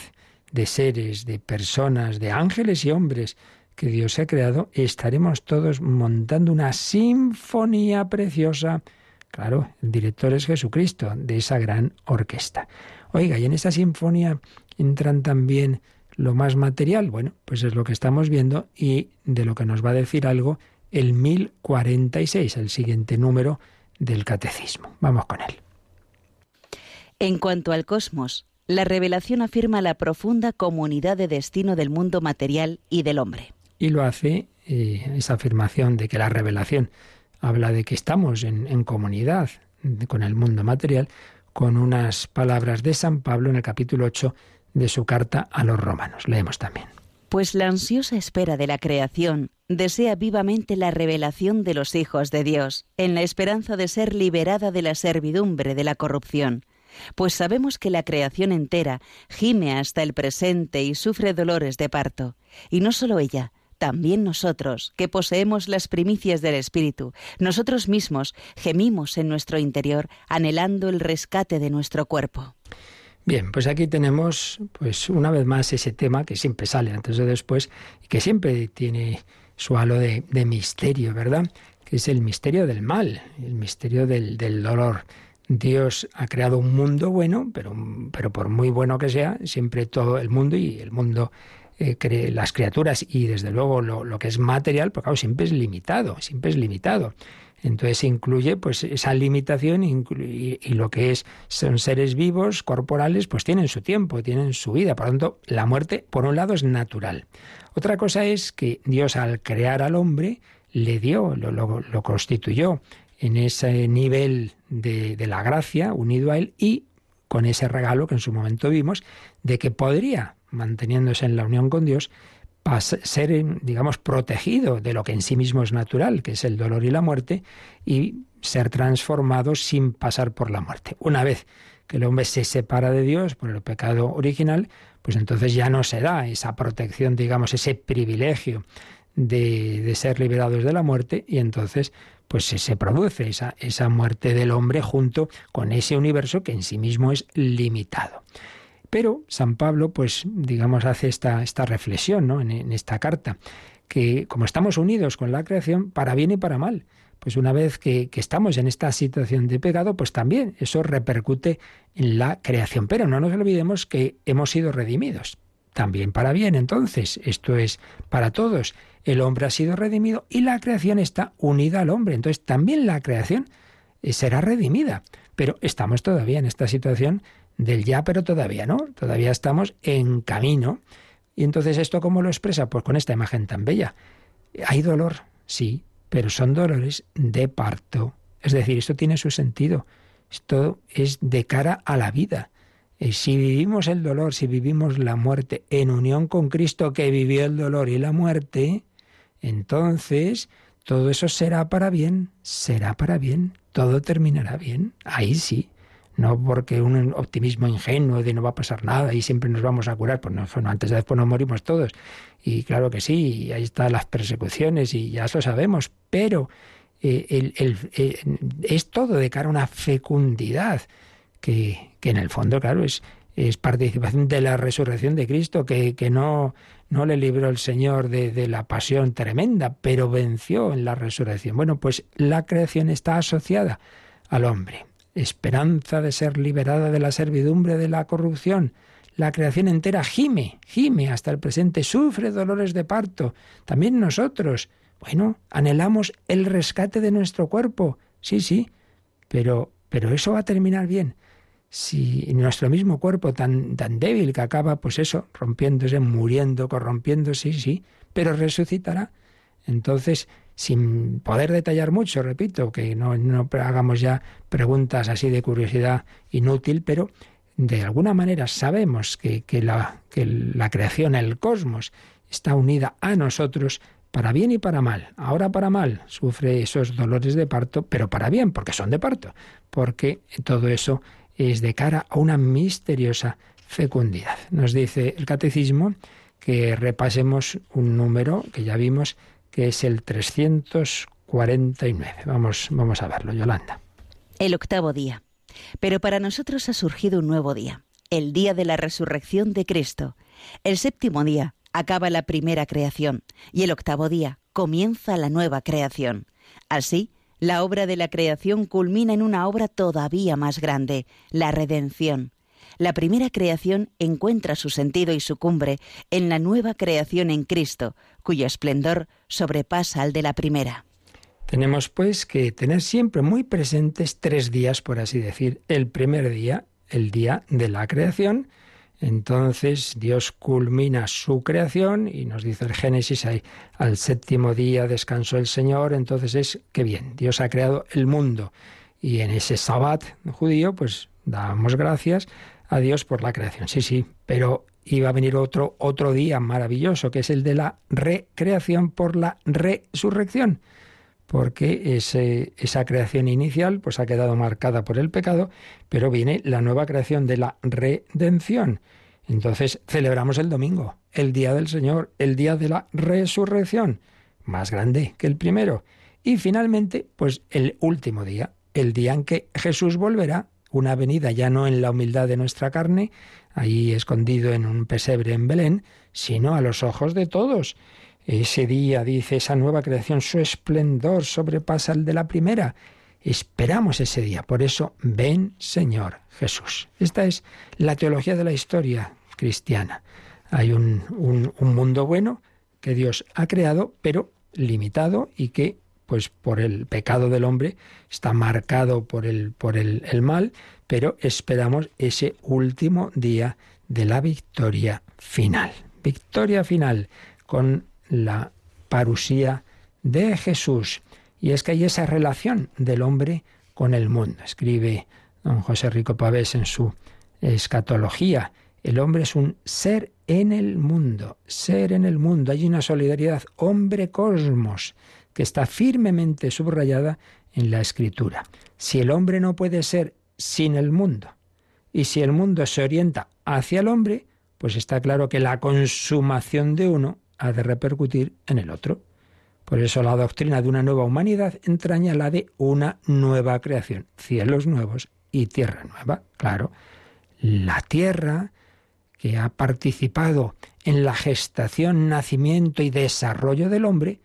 Speaker 2: de seres, de personas, de ángeles y hombres que Dios ha creado, estaremos todos montando una sinfonía preciosa. Claro, el director es Jesucristo de esa gran orquesta. Oiga, y en esa sinfonía entran también lo más material. Bueno, pues es lo que estamos viendo y de lo que nos va a decir algo el 1046, el siguiente número del catecismo. Vamos con él.
Speaker 3: En cuanto al cosmos, la revelación afirma la profunda comunidad de destino del mundo material y del hombre.
Speaker 2: Y lo hace eh, esa afirmación de que la revelación habla de que estamos en, en comunidad con el mundo material, con unas palabras de San Pablo en el capítulo 8 de su carta a los romanos. Leemos también.
Speaker 3: Pues la ansiosa espera de la creación desea vivamente la revelación de los hijos de Dios, en la esperanza de ser liberada de la servidumbre de la corrupción pues sabemos que la creación entera gime hasta el presente y sufre dolores de parto. Y no solo ella, también nosotros, que poseemos las primicias del Espíritu, nosotros mismos gemimos en nuestro interior, anhelando el rescate de nuestro cuerpo.
Speaker 2: Bien, pues aquí tenemos, pues una vez más, ese tema que siempre sale antes o después y que siempre tiene su halo de, misterio, ¿verdad? Que es el misterio del mal, el misterio del dolor. Dios ha creado un mundo bueno, pero, pero por muy bueno que sea, siempre todo el mundo y el mundo eh, las criaturas y desde luego lo, que es material, pues claro, siempre es limitado, siempre es limitado. Entonces incluye pues esa limitación y, lo que es son seres vivos, corporales, pues tienen su tiempo, tienen su vida. Por lo tanto, la muerte, por un lado, es natural. Otra cosa es que Dios al crear al hombre le dio, lo, lo constituyó en ese nivel de, la gracia unido a Él y con ese regalo que en su momento vimos de que podría, manteniéndose en la unión con Dios, ser, digamos, protegido de lo que en sí mismo es natural, que es el dolor y la muerte, y ser transformado sin pasar por la muerte. Una vez que el hombre se separa de Dios por el pecado original, pues entonces ya no se da esa protección, digamos, ese privilegio de, de ser liberados de la muerte, y entonces pues se produce esa, esa muerte del hombre junto con ese universo que en sí mismo es limitado. Pero San Pablo, pues digamos, hace esta, esta reflexión ¿no? en, esta carta, que como estamos unidos con la creación, para bien y para mal, pues una vez que, que, estamos en esta situación de pecado, pues también eso repercute en la creación. Pero no nos olvidemos que hemos sido redimidos. También para bien, entonces, esto es para todos el hombre ha sido redimido y la creación está unida al hombre. Entonces también la creación eh, será redimida. Pero estamos todavía en esta situación del ya, pero todavía no. Todavía estamos en camino. Y entonces esto cómo lo expresa? Pues con esta imagen tan bella. Hay dolor, sí, pero son dolores de parto. Es decir, esto tiene su sentido. Esto es de cara a la vida. Y si vivimos el dolor, si vivimos la muerte en unión con Cristo que vivió el dolor y la muerte, entonces todo eso será para bien, será para bien, todo terminará bien, ahí sí. No porque un optimismo ingenuo de no va a pasar nada y siempre nos vamos a curar, pues no, antes de después nos morimos todos. Y claro que sí, ahí están las persecuciones y ya lo sabemos, pero eh, eh, es todo de cara a una fecundidad que, que en el fondo, claro, es, es participación de la resurrección de Cristo, que, que no, no le libró el Señor de, la pasión tremenda, pero venció en la resurrección. Bueno, pues la creación está asociada al hombre. Esperanza de ser liberada de la servidumbre de la corrupción. La creación entera gime, gime hasta el presente, sufre dolores de parto. También nosotros. Bueno, anhelamos el rescate de nuestro cuerpo. Sí, sí, pero, pero eso va a terminar bien si nuestro mismo cuerpo tan, tan débil que acaba, pues eso, rompiéndose, muriendo, corrompiéndose, sí, sí, pero resucitará. Entonces, sin poder detallar mucho, repito, que no, no hagamos ya preguntas así de curiosidad inútil, pero de alguna manera sabemos que, la, que la creación, el cosmos, está unida a nosotros para bien y para mal. Ahora para mal sufre esos dolores de parto, pero para bien, porque son de parto, porque todo eso es de cara a una misteriosa fecundidad. Nos dice el catecismo que repasemos un número que ya vimos que es el 349. Vamos, vamos a verlo, Yolanda.
Speaker 3: El octavo día. Pero para nosotros ha surgido un nuevo día, el día de la resurrección de Cristo. El séptimo día acaba la primera creación y el octavo día comienza la nueva creación. Así, la obra de la creación culmina en una obra todavía más grande, la redención. La primera creación encuentra su sentido y su cumbre en la nueva creación en Cristo, cuyo esplendor sobrepasa al de la primera.
Speaker 2: Tenemos pues que tener siempre muy presentes tres días, por así decir. El primer día, el día de la creación, entonces Dios culmina su creación y nos dice el Génesis ahí, al séptimo día descansó el Señor, entonces es que bien, Dios ha creado el mundo y en ese sabbat judío pues damos gracias a Dios por la creación. Sí, sí, pero iba a venir otro otro día maravilloso que es el de la recreación por la resurrección porque esa creación inicial pues ha quedado marcada por el pecado, pero viene la nueva creación de la redención. Entonces celebramos el domingo, el día del Señor, el día de la resurrección, más grande que el primero. Y finalmente, pues el último día, el día en que Jesús volverá, una venida ya no en la humildad de nuestra carne, ahí escondido en un pesebre en Belén, sino a los ojos de todos. Ese día, dice esa nueva creación, su esplendor sobrepasa el de la primera. Esperamos ese día. Por eso, ven Señor Jesús. Esta es la teología de la historia cristiana. Hay un, mundo bueno que Dios ha creado, pero limitado y que, pues por el pecado del hombre, está marcado por el, por el mal, pero esperamos ese último día de la victoria final. Victoria final con la parusía de Jesús. Y es que hay esa relación del hombre con el mundo. Escribe don José Rico Pavés en su escatología. El hombre es un ser en el mundo, ser en el mundo. Hay una solidaridad hombre-cosmos que está firmemente subrayada en la escritura. Si el hombre no puede ser sin el mundo, y si el mundo se orienta hacia el hombre, pues está claro que la consumación de uno ha de repercutir en el otro. Por eso la doctrina de una nueva humanidad entraña la de una nueva creación, cielos nuevos y tierra nueva. Claro, la tierra que ha participado en la gestación, nacimiento y desarrollo del hombre,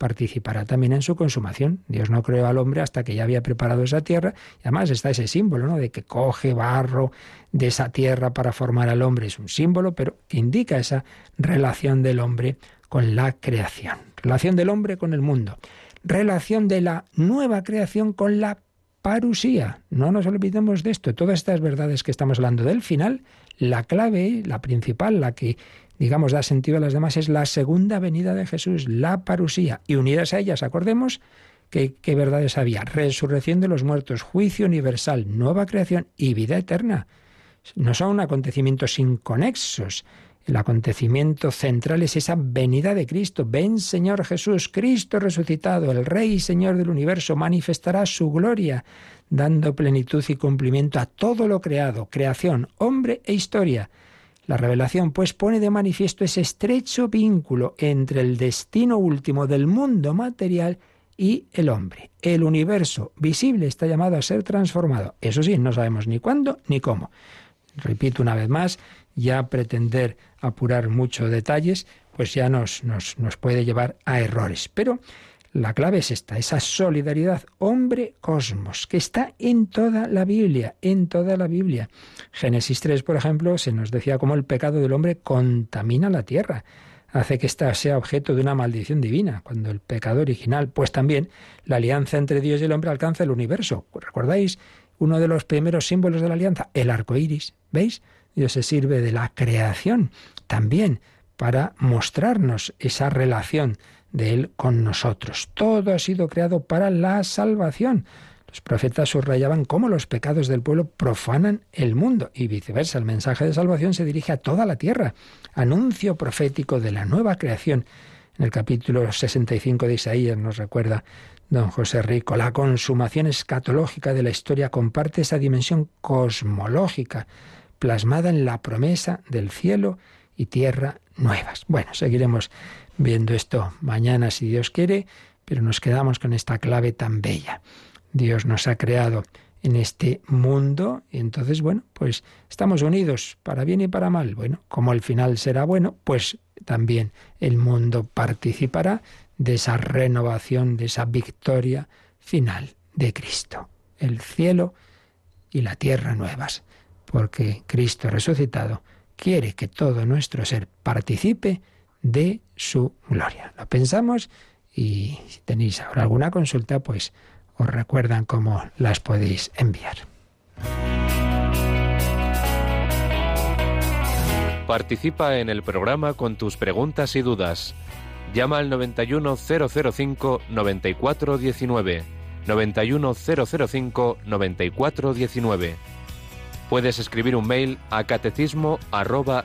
Speaker 2: participará también en su consumación. Dios no creó al hombre hasta que ya había preparado esa tierra. Y además está ese símbolo, ¿no? De que coge barro de esa tierra para formar al hombre. Es un símbolo, pero que indica esa relación del hombre con la creación. Relación del hombre con el mundo. Relación de la nueva creación con la parusía. No nos olvidemos de esto. Todas estas verdades que estamos hablando del final, la clave, la principal, la que digamos, da sentido a las demás, es la segunda venida de Jesús, la parusía. Y unidas a ellas, acordemos qué verdades había. Resurrección de los muertos, juicio universal, nueva creación y vida eterna. No son acontecimientos inconexos. El acontecimiento central es esa venida de Cristo. Ven Señor Jesús, Cristo resucitado, el Rey y Señor del universo, manifestará su gloria, dando plenitud y cumplimiento a todo lo creado, creación, hombre e historia. La revelación, pues, pone de manifiesto ese estrecho vínculo entre el destino último del mundo material y el hombre. El universo visible está llamado a ser transformado. Eso sí, no sabemos ni cuándo ni cómo. Repito una vez más, ya pretender apurar muchos detalles, pues ya nos, nos, nos puede llevar a errores. Pero la clave es esta, esa solidaridad hombre-cosmos, que está en toda la Biblia, en toda la Biblia. Génesis 3, por ejemplo, se nos decía cómo el pecado del hombre contamina la tierra, hace que ésta sea objeto de una maldición divina, cuando el pecado original, pues también la alianza entre Dios y el hombre alcanza el universo. ¿Recordáis uno de los primeros símbolos de la alianza? El arco iris. ¿Veis? Dios se sirve de la creación también para mostrarnos esa relación de Él con nosotros. Todo ha sido creado para la salvación. Los profetas subrayaban cómo los pecados del pueblo profanan el mundo y viceversa. El mensaje de salvación se dirige a toda la tierra. Anuncio profético de la nueva creación. En el capítulo 65 de Isaías nos recuerda don José Rico, la consumación escatológica de la historia comparte esa dimensión cosmológica plasmada en la promesa del cielo y tierra nuevas. Bueno, seguiremos viendo esto mañana si Dios quiere, pero nos quedamos con esta clave tan bella. Dios nos ha creado en este mundo y entonces, bueno, pues estamos unidos para bien y para mal. Bueno, como el final será bueno, pues también el mundo participará de esa renovación, de esa victoria final de Cristo. El cielo y la tierra nuevas, porque Cristo resucitado quiere que todo nuestro ser participe de su gloria. Lo pensamos y si tenéis ahora alguna consulta, pues os recuerdan cómo las podéis enviar.
Speaker 9: Participa en el programa con tus preguntas y dudas. Llama al 91005 9419. 91005 9419. Puedes escribir un mail a catecismo arroba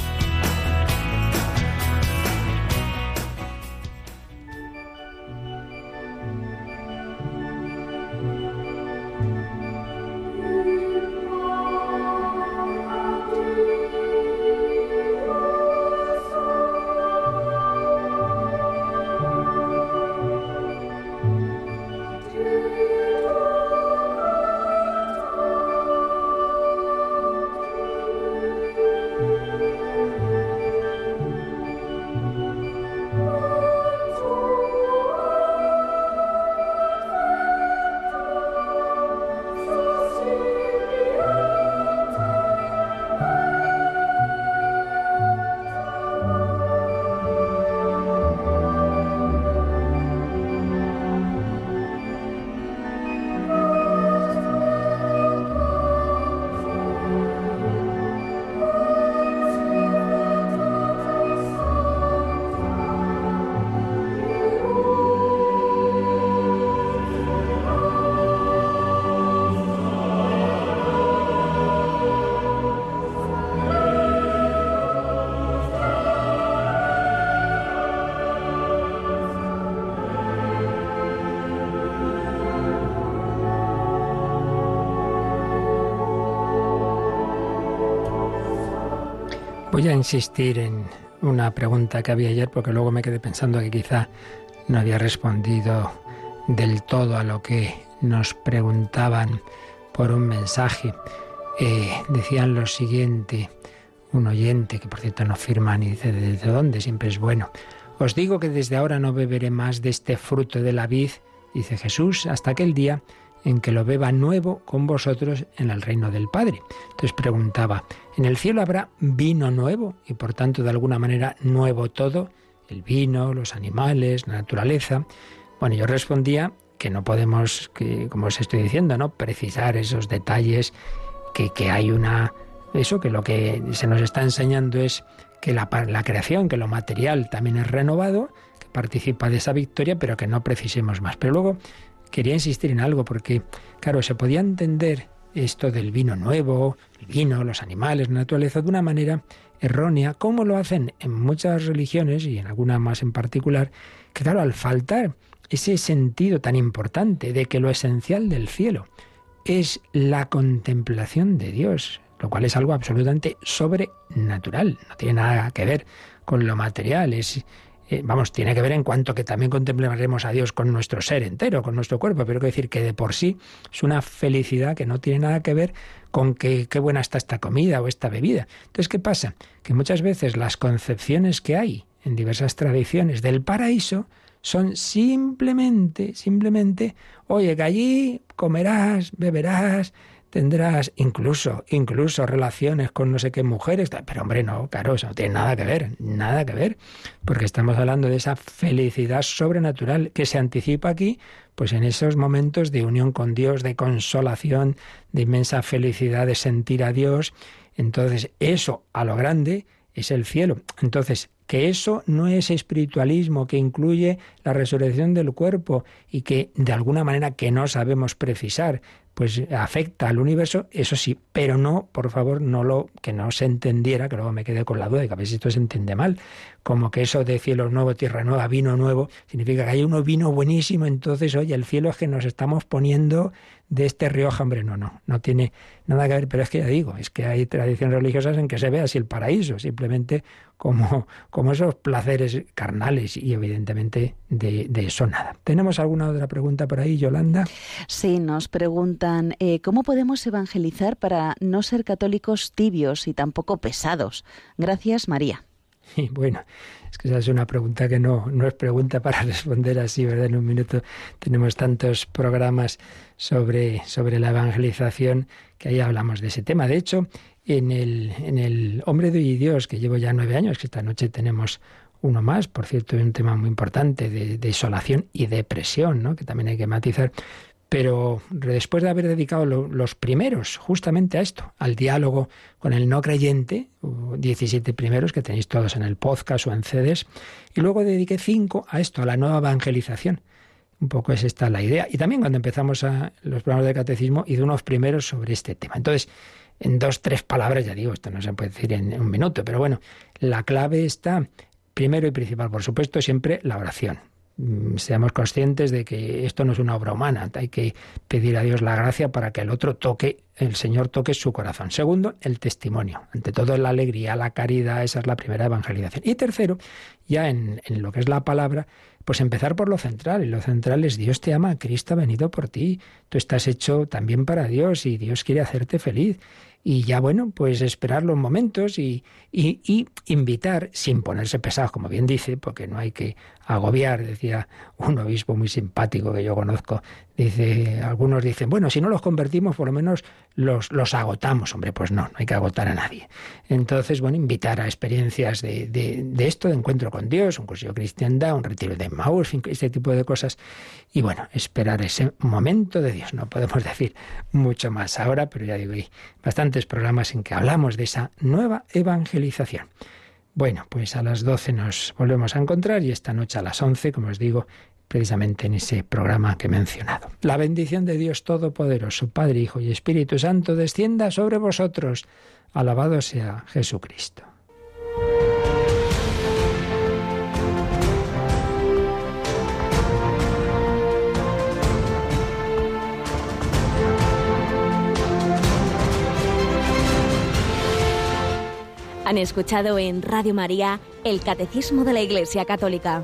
Speaker 2: Voy a insistir en una pregunta que había ayer porque luego me quedé pensando que quizá no había respondido del todo a lo que nos preguntaban por un mensaje. Eh, decían lo siguiente, un oyente que por cierto no firman y dice desde dónde, siempre es bueno. Os digo que desde ahora no beberé más de este fruto de la vid, dice Jesús, hasta aquel día en que lo beba nuevo con vosotros en el reino del Padre. Entonces preguntaba, ¿en el cielo habrá vino nuevo y por tanto de alguna manera nuevo todo? El vino, los animales, la naturaleza. Bueno, yo respondía que no podemos, que, como os estoy diciendo, ¿no? precisar esos detalles, que, que hay una... Eso, que lo que se nos está enseñando es que la, la creación, que lo material también es renovado, que participa de esa victoria, pero que no precisemos más. Pero luego quería insistir en algo porque, claro, se podía entender esto del vino nuevo, el vino, los animales, la naturaleza, de una manera errónea, como lo hacen en muchas religiones y en alguna más en particular, que claro, al faltar ese sentido tan importante de que lo esencial del cielo es la contemplación de Dios, lo cual es algo absolutamente sobrenatural, no tiene nada que ver con lo material, es eh, vamos, tiene que ver en cuanto que también contemplaremos a Dios con nuestro ser entero, con nuestro cuerpo, pero quiero decir que de por sí es una felicidad que no tiene nada que ver con que qué buena está esta comida o esta bebida. Entonces, ¿qué pasa? Que muchas veces las concepciones que hay en diversas tradiciones del paraíso son simplemente, simplemente, oye, que allí comerás, beberás, tendrás incluso, incluso relaciones con no sé qué mujeres, pero hombre, no, claro, eso no tiene nada que ver, nada que ver, porque estamos hablando de esa felicidad sobrenatural que se anticipa aquí, pues en esos momentos de unión con Dios, de consolación, de inmensa felicidad de sentir a Dios, entonces eso a lo grande es el cielo. Entonces, que eso no es espiritualismo, que incluye la resurrección del cuerpo y que de alguna manera que no sabemos precisar, pues afecta al universo, eso sí, pero no, por favor, no lo que no se entendiera, que luego me quedé con la duda de que a veces esto se entiende mal, como que eso de cielo nuevo, tierra nueva, vino nuevo, significa que hay uno vino buenísimo, entonces, oye, el cielo es que nos estamos poniendo de este Rioja, hombre, no, no, no tiene nada que ver, pero es que ya digo, es que hay tradiciones religiosas en que se ve así el paraíso, simplemente como, como esos placeres carnales y evidentemente de, eso nada. ¿Tenemos alguna otra pregunta por ahí, Yolanda?
Speaker 3: Sí, nos preguntan, eh, ¿cómo podemos evangelizar para no ser católicos tibios y tampoco pesados? Gracias, María.
Speaker 2: Y bueno, es que esa es una pregunta que no, no es pregunta para responder así, ¿verdad? En un minuto tenemos tantos programas sobre, sobre la evangelización que ahí hablamos de ese tema. De hecho, en el, en el Hombre de Dios, que llevo ya nueve años, que esta noche tenemos uno más, por cierto, un tema muy importante de, de isolación y depresión, ¿no? que también hay que matizar. Pero después de haber dedicado los primeros justamente a esto, al diálogo con el no creyente, 17 primeros que tenéis todos en el podcast o en CDs, y luego dediqué cinco a esto, a la nueva evangelización. Un poco es esta la idea. Y también cuando empezamos a los programas de catecismo, hice unos primeros sobre este tema. Entonces, en dos, tres palabras, ya digo, esto no se puede decir en un minuto, pero bueno, la clave está, primero y principal, por supuesto, siempre la oración. Mm, seamos conscientes de que esto no es una obra humana, hay que pedir a Dios la gracia para que el otro toque, el Señor toque su corazón. Segundo, el testimonio. Ante todo, la alegría, la caridad, esa es la primera evangelización. Y tercero, ya en, en lo que es la palabra, pues empezar por lo central. Y lo central es Dios te ama, Cristo ha venido por ti. Tú estás hecho también para Dios y Dios quiere hacerte feliz y ya bueno, pues esperar los momentos y, y, invitar sin ponerse pesados, como bien dice, porque no hay que agobiar, decía un obispo muy simpático que yo conozco, dice, algunos dicen, bueno, si no los convertimos, por lo menos los, los agotamos, hombre, pues no, no hay que agotar a nadie. Entonces, bueno, invitar a experiencias de, de, esto, de encuentro con Dios, un curso de cristiandad, un retiro de Maús, este tipo de cosas, y bueno, esperar ese momento de Dios. No podemos decir mucho más ahora, pero ya digo, hay bastantes programas en que hablamos de esa nueva evangelización. Bueno, pues a las 12 nos volvemos a encontrar y esta noche a las 11, como os digo, precisamente en ese programa que he mencionado. La bendición de Dios Todopoderoso, Padre, Hijo y Espíritu Santo, descienda sobre vosotros. Alabado sea Jesucristo.
Speaker 1: Han escuchado en Radio María el Catecismo de la Iglesia Católica.